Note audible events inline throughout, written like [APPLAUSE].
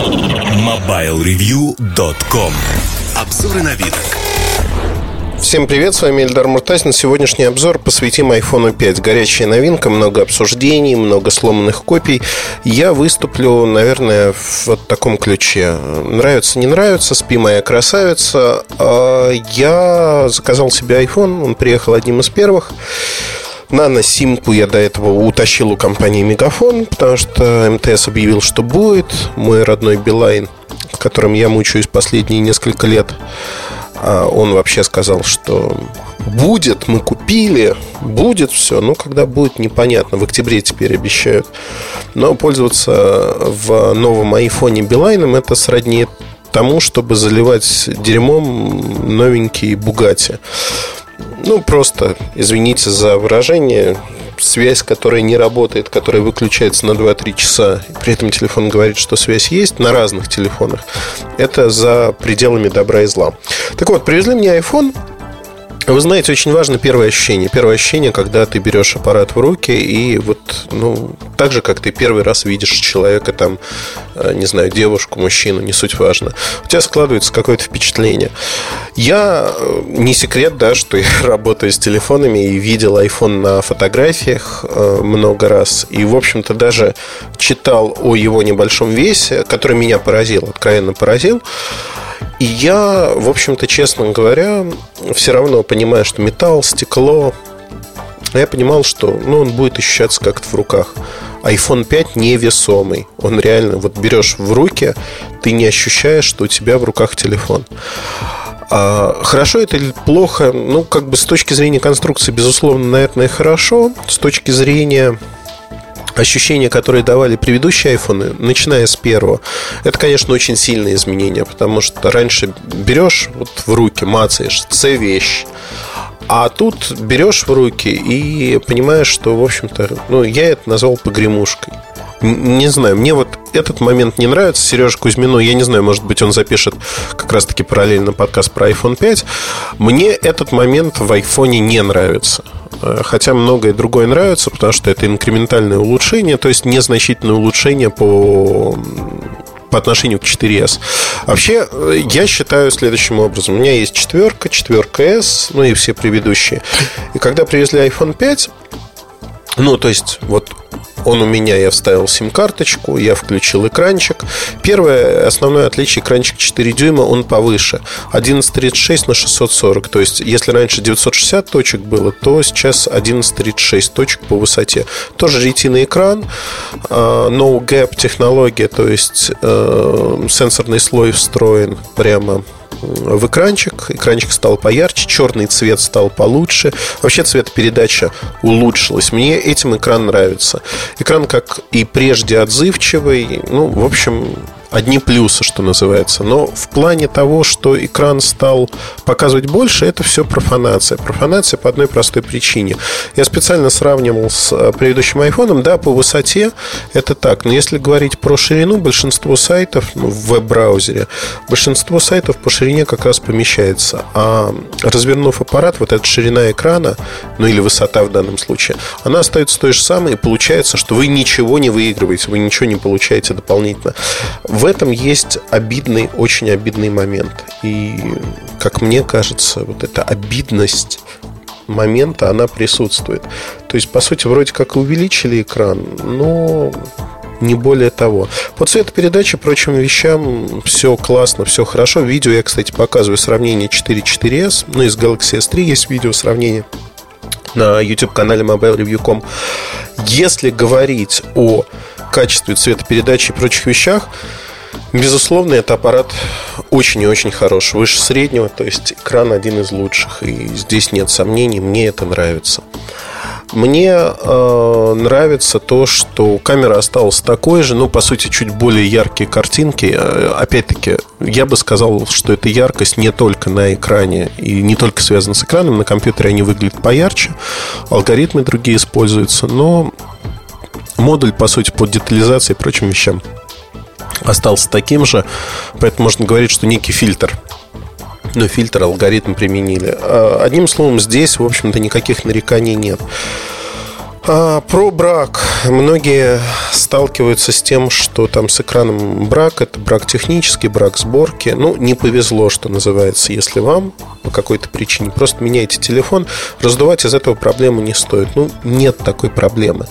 MobileReview.com Обзоры на вид. Всем привет, с вами Эльдар Муртазин. Сегодняшний обзор посвятим iPhone 5. Горячая новинка, много обсуждений, много сломанных копий. Я выступлю, наверное, в вот таком ключе. Нравится, не нравится, спи моя красавица. А я заказал себе iPhone, он приехал одним из первых. Нано-симку я до этого утащил у компании Мегафон, потому что МТС объявил, что будет. Мой родной Билайн, в котором я мучаюсь последние несколько лет, а он вообще сказал, что будет, мы купили, будет все. Но когда будет, непонятно. В октябре теперь обещают. Но пользоваться в новом айфоне Билайном это сродни тому, чтобы заливать дерьмом новенький Бугати. Ну, просто, извините за выражение, связь, которая не работает, которая выключается на 2-3 часа, при этом телефон говорит, что связь есть на разных телефонах, это за пределами добра и зла. Так вот, привезли мне iPhone, вы знаете, очень важно первое ощущение. Первое ощущение, когда ты берешь аппарат в руки и вот, ну, так же, как ты первый раз видишь человека, там, э, не знаю, девушку, мужчину, не суть важно. У тебя складывается какое-то впечатление. Я, э, не секрет, да, что я [LAUGHS] работаю с телефонами и видел iPhone на фотографиях э, много раз. И, в общем-то, даже читал о его небольшом весе, который меня поразил, откровенно поразил. И я, в общем-то, честно говоря, все равно понимаю, что металл, стекло, я понимал, что ну, он будет ощущаться как-то в руках. iPhone 5 невесомый. Он реально, вот берешь в руки, ты не ощущаешь, что у тебя в руках телефон. А хорошо это или плохо? Ну, как бы с точки зрения конструкции, безусловно, наверное, хорошо. С точки зрения ощущения, которые давали предыдущие айфоны, начиная с первого, это, конечно, очень сильные изменения, потому что раньше берешь вот в руки, мацаешь, це вещь, а тут берешь в руки и понимаешь, что, в общем-то, ну, я это назвал погремушкой. Не знаю, мне вот этот момент не нравится. Сережа Кузьмину, я не знаю, может быть, он запишет как раз-таки параллельно подкаст про iPhone 5. Мне этот момент в iPhone не нравится. Э, хотя многое другое нравится, потому что это инкрементальное улучшение, то есть незначительное улучшение по по отношению к 4S. Вообще, э, я считаю следующим образом. У меня есть четверка, четверка S, ну и все предыдущие. И когда привезли iPhone 5, ну, то есть, вот он у меня, я вставил сим-карточку, я включил экранчик. Первое основное отличие экранчик 4 дюйма, он повыше. 1136 на 640. То есть, если раньше 960 точек было, то сейчас 1136 точек по высоте. Тоже ретиный экран, а, no gap технология, то есть э, сенсорный слой встроен прямо в экранчик. Экранчик стал поярче, черный цвет стал получше. Вообще цветопередача улучшилась. Мне этим экран нравится. Экран, как и прежде, отзывчивый. Ну, в общем, одни плюсы, что называется. Но в плане того, что экран стал показывать больше, это все профанация. Профанация по одной простой причине. Я специально сравнивал с э, предыдущим айфоном. Да, по высоте это так. Но если говорить про ширину, большинство сайтов ну, в веб-браузере, большинство сайтов по ширине как раз помещается. А развернув аппарат, вот эта ширина экрана, ну или высота в данном случае, она остается той же самой, и получается, что вы ничего не выигрываете, вы ничего не получаете дополнительно в этом есть обидный, очень обидный момент. И, как мне кажется, вот эта обидность момента, она присутствует. То есть, по сути, вроде как увеличили экран, но не более того. По цветопередаче, прочим вещам все классно, все хорошо. Видео я, кстати, показываю сравнение 4.4S. Ну, из Galaxy S3 есть видео сравнения на YouTube-канале MobileReview.com. Если говорить о качестве цветопередачи и прочих вещах, Безусловно, это аппарат очень и очень хорош, выше среднего, то есть экран один из лучших, и здесь нет сомнений, мне это нравится. Мне э, нравится то, что камера осталась такой же, но по сути чуть более яркие картинки. Э, опять-таки, я бы сказал, что эта яркость не только на экране и не только связана с экраном. На компьютере они выглядят поярче, алгоритмы другие используются, но модуль, по сути, по детализации и прочим вещам остался таким же. Поэтому можно говорить, что некий фильтр но фильтр, алгоритм применили. А, одним словом, здесь, в общем-то, никаких нареканий нет. А, про брак. Многие сталкиваются с тем, что там с экраном брак. Это брак технический, брак сборки. Ну, не повезло, что называется, если вам по какой-то причине. Просто меняйте телефон. Раздувать из этого проблему не стоит. Ну, нет такой проблемы.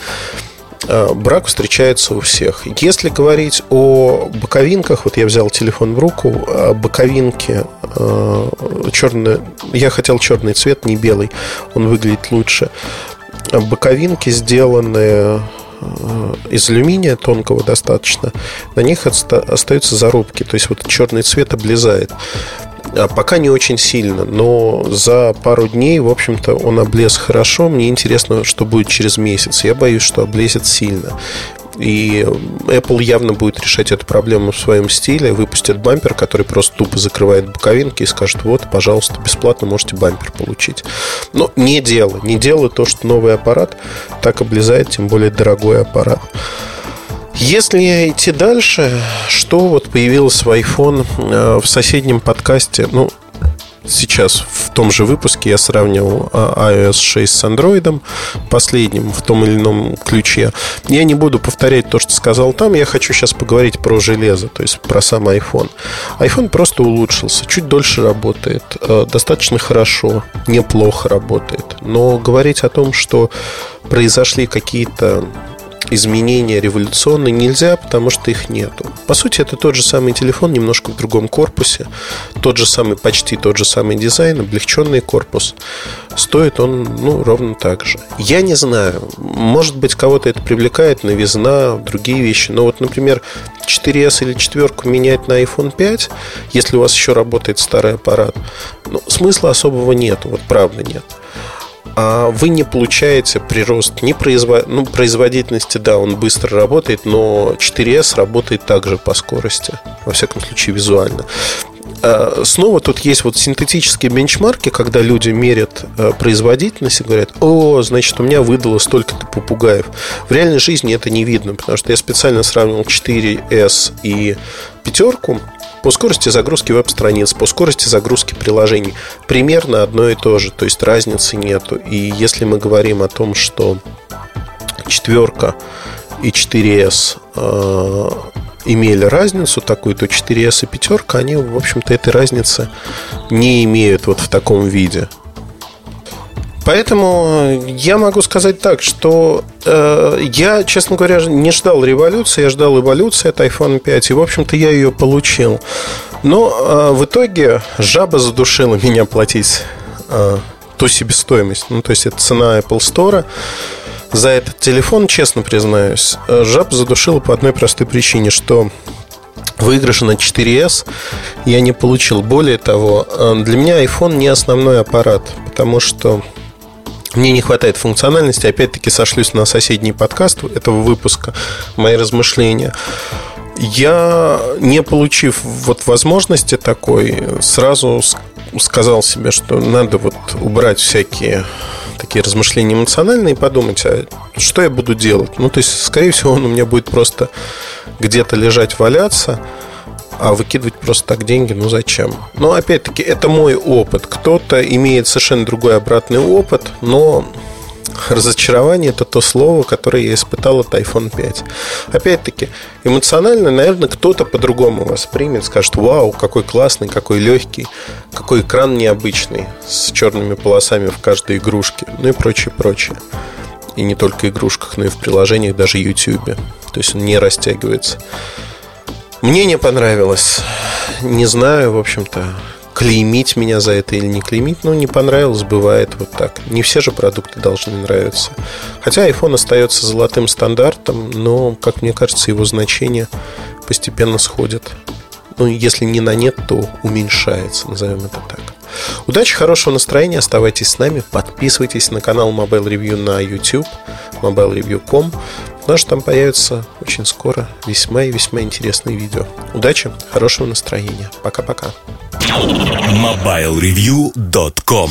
А, брак встречается у всех. Если говорить о боковинках, вот я взял телефон в руку, а боковинки а, черный, я хотел черный цвет, не белый, он выглядит лучше. Боковинки сделаны из алюминия тонкого достаточно, на них остаются зарубки, то есть вот черный цвет облезает. А пока не очень сильно, но за пару дней, в общем-то, он облез хорошо. Мне интересно, что будет через месяц. Я боюсь, что облезет сильно. И Apple явно будет решать эту проблему в своем стиле, выпустит бампер, который просто тупо закрывает боковинки и скажет, вот, пожалуйста, бесплатно можете бампер получить. Но не дело, не дело то, что новый аппарат так облезает, тем более дорогой аппарат. Если идти дальше, что вот появилось в iPhone э, в соседнем подкасте, ну, сейчас в том же выпуске я сравнивал а, iOS 6 с Android, последним в том или ином ключе. Я не буду повторять то, что сказал там, я хочу сейчас поговорить про железо, то есть про сам iPhone. iPhone просто улучшился, чуть дольше работает, э, достаточно хорошо, неплохо работает. Но говорить о том, что произошли какие-то изменения революционные нельзя, потому что их нету. По сути, это тот же самый телефон, немножко в другом корпусе, тот же самый, почти тот же самый дизайн, облегченный корпус. Стоит он, ну, ровно так же. Я не знаю, может быть, кого-то это привлекает, новизна, другие вещи. Но вот, например, 4S или 4 менять на iPhone 5, если у вас еще работает старый аппарат, ну, смысла особого нет, вот правда нет вы не получаете прирост не производ... ну, производительности, да, он быстро работает, но 4S работает также по скорости, во всяком случае визуально. А, снова тут есть вот синтетические бенчмарки, когда люди мерят а, производительность и говорят, о, значит, у меня выдало столько-то попугаев. В реальной жизни это не видно, потому что я специально сравнивал 4S и пятерку, по скорости загрузки веб-страниц, по скорости загрузки приложений примерно одно и то же, то есть разницы нету. И если мы говорим о том, что четверка и 4S э, имели разницу такую, то 4S и пятерка, они, в общем-то, этой разницы не имеют вот в таком виде. Поэтому я могу сказать так, что э, я, честно говоря, не ждал революции, я ждал эволюции от iPhone 5, и, в общем-то, я ее получил. Но э, в итоге жаба задушила меня платить э, ту себестоимость. Ну, то есть, это цена Apple Store за этот телефон, честно признаюсь. Э, жаба задушила по одной простой причине, что Выигрыша на 4S я не получил. Более того, э, для меня iPhone не основной аппарат, потому что мне не хватает функциональности. Опять-таки сошлюсь на соседний подкаст этого выпуска, мои размышления. Я, не получив вот возможности такой, сразу сказал себе, что надо вот убрать всякие такие размышления эмоциональные и подумать, а что я буду делать? Ну, то есть, скорее всего, он у меня будет просто где-то лежать, валяться – а выкидывать просто так деньги, ну зачем? Но опять-таки, это мой опыт. Кто-то имеет совершенно другой обратный опыт, но разочарование это то слово, которое я испытал от iPhone 5. Опять-таки, эмоционально, наверное, кто-то по-другому воспримет, скажет, вау, какой классный, какой легкий, какой экран необычный, с черными полосами в каждой игрушке, ну и прочее, прочее. И не только игрушках, но и в приложениях, даже YouTube. То есть он не растягивается. Мне не понравилось. Не знаю, в общем-то, клеймить меня за это или не клеймить. Ну, не понравилось, бывает вот так. Не все же продукты должны нравиться. Хотя iPhone остается золотым стандартом, но, как мне кажется, его значение постепенно сходит. Ну, если не на нет, то уменьшается, назовем это так. Удачи, хорошего настроения, оставайтесь с нами, подписывайтесь на канал Mobile Review на YouTube, mobilereview.com. У нас там появится очень скоро весьма и весьма интересные видео. Удачи, хорошего настроения. Пока-пока. mobilereview.com